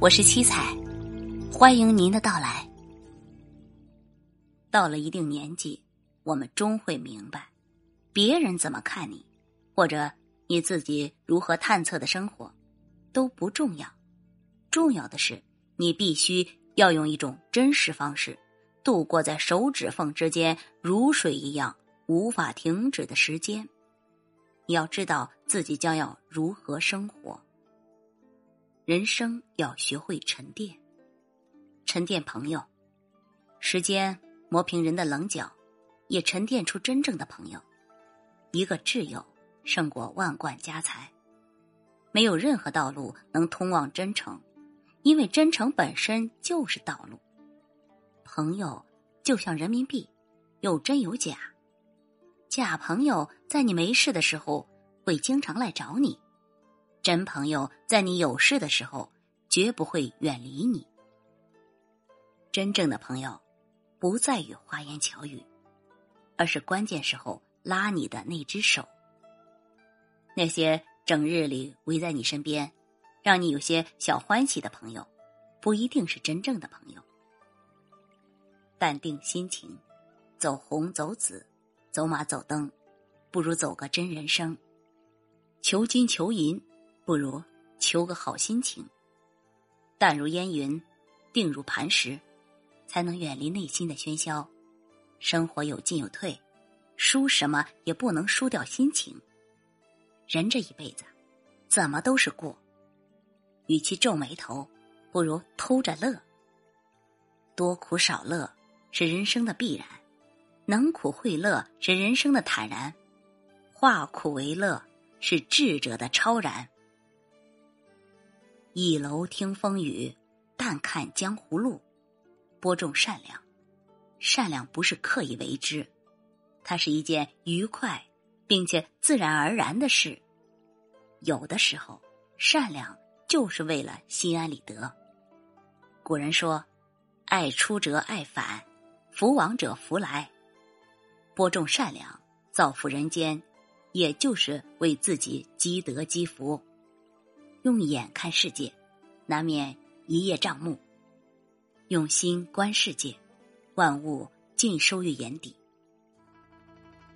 我是七彩，欢迎您的到来。到了一定年纪，我们终会明白，别人怎么看你，或者你自己如何探测的生活，都不重要。重要的是，你必须要用一种真实方式，度过在手指缝之间如水一样无法停止的时间。你要知道自己将要如何生活。人生要学会沉淀，沉淀朋友，时间磨平人的棱角，也沉淀出真正的朋友。一个挚友胜过万贯家财。没有任何道路能通往真诚，因为真诚本身就是道路。朋友就像人民币，有真有假。假朋友在你没事的时候会经常来找你。真朋友在你有事的时候，绝不会远离你。真正的朋友，不在于花言巧语，而是关键时候拉你的那只手。那些整日里围在你身边，让你有些小欢喜的朋友，不一定是真正的朋友。淡定心情，走红走紫，走马走灯，不如走个真人生。求金求银。不如求个好心情，淡如烟云，定如磐石，才能远离内心的喧嚣。生活有进有退，输什么也不能输掉心情。人这一辈子，怎么都是过。与其皱眉头，不如偷着乐。多苦少乐是人生的必然，能苦会乐是人生的坦然，化苦为乐是智者的超然。倚楼听风雨，淡看江湖路。播种善良，善良不是刻意为之，它是一件愉快并且自然而然的事。有的时候，善良就是为了心安理得。古人说：“爱出者爱返，福往者福来。”播种善良，造福人间，也就是为自己积德积福。用眼看世界，难免一叶障目；用心观世界，万物尽收于眼底。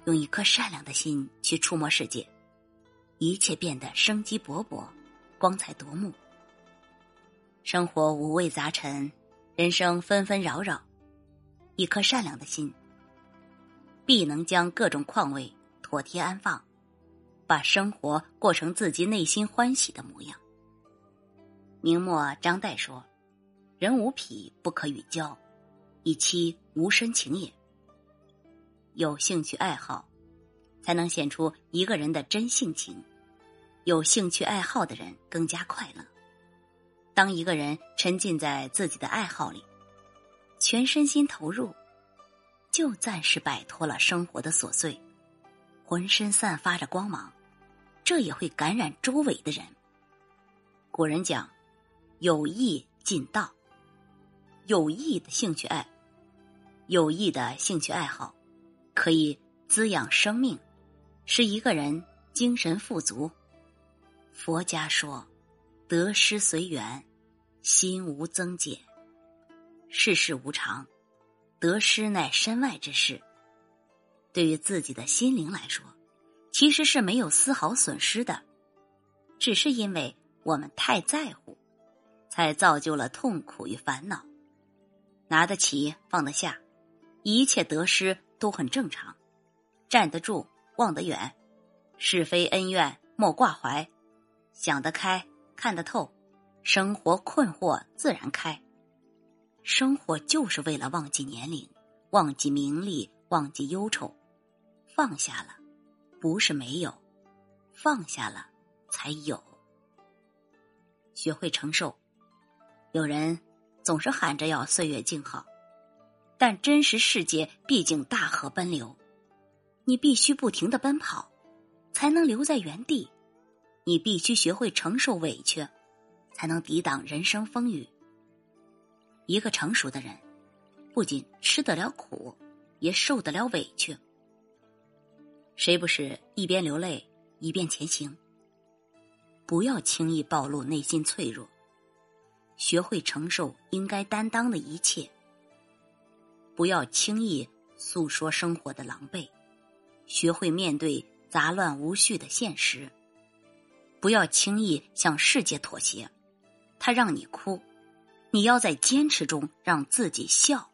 用一颗善良的心去触摸世界，一切变得生机勃勃、光彩夺目。生活五味杂陈，人生纷纷扰扰，一颗善良的心，必能将各种况味妥帖安放。把生活过成自己内心欢喜的模样。明末张岱说：“人无癖不可与交，以期无深情也。”有兴趣爱好，才能显出一个人的真性情。有兴趣爱好的人更加快乐。当一个人沉浸在自己的爱好里，全身心投入，就暂时摆脱了生活的琐碎。浑身散发着光芒，这也会感染周围的人。古人讲：“有意尽道。”有益的兴趣爱，有益的兴趣爱好，可以滋养生命，使一个人精神富足。佛家说：“得失随缘，心无增减。”世事无常，得失乃身外之事。对于自己的心灵来说，其实是没有丝毫损失的，只是因为我们太在乎，才造就了痛苦与烦恼。拿得起，放得下，一切得失都很正常。站得住，望得远，是非恩怨莫挂怀，想得开，看得透，生活困惑自然开。生活就是为了忘记年龄，忘记名利，忘记忧愁。放下了，不是没有；放下了，才有。学会承受。有人总是喊着要岁月静好，但真实世界毕竟大河奔流，你必须不停的奔跑，才能留在原地。你必须学会承受委屈，才能抵挡人生风雨。一个成熟的人，不仅吃得了苦，也受得了委屈。谁不是一边流泪一边前行？不要轻易暴露内心脆弱，学会承受应该担当的一切。不要轻易诉说生活的狼狈，学会面对杂乱无序的现实。不要轻易向世界妥协，他让你哭，你要在坚持中让自己笑。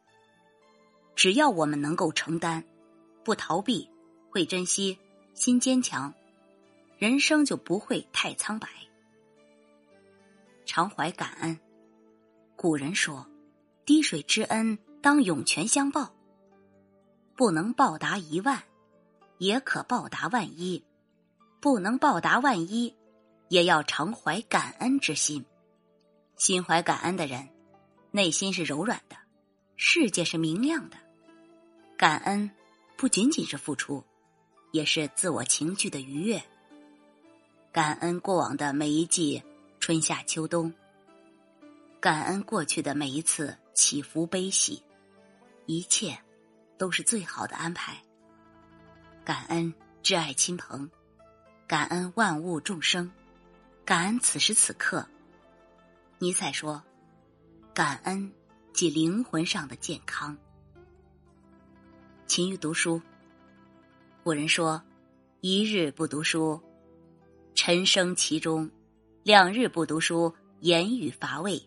只要我们能够承担，不逃避，会珍惜，心坚强，人生就不会太苍白。常怀感恩。古人说：“滴水之恩，当涌泉相报。”不能报答一万，也可报答万一；不能报答万一，也要常怀感恩之心。心怀感恩的人，内心是柔软的，世界是明亮的。感恩不仅仅是付出，也是自我情绪的愉悦。感恩过往的每一季春夏秋冬。感恩过去的每一次起伏悲喜，一切都是最好的安排。感恩挚爱亲朋，感恩万物众生，感恩此时此刻。尼采说：“感恩即灵魂上的健康。”勤于读书。古人说：“一日不读书，沉生其中；两日不读书，言语乏味。”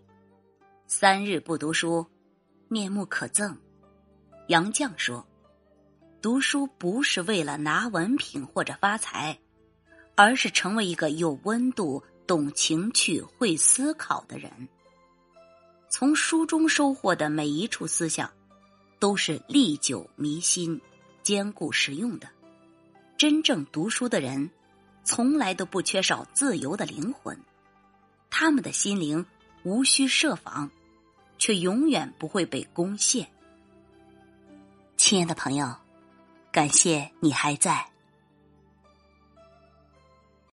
三日不读书，面目可憎。杨绛说：“读书不是为了拿文凭或者发财，而是成为一个有温度、懂情趣、会思考的人。从书中收获的每一处思想，都是历久弥新、坚固实用的。真正读书的人，从来都不缺少自由的灵魂，他们的心灵。”无需设防，却永远不会被攻陷。亲爱的朋友，感谢你还在。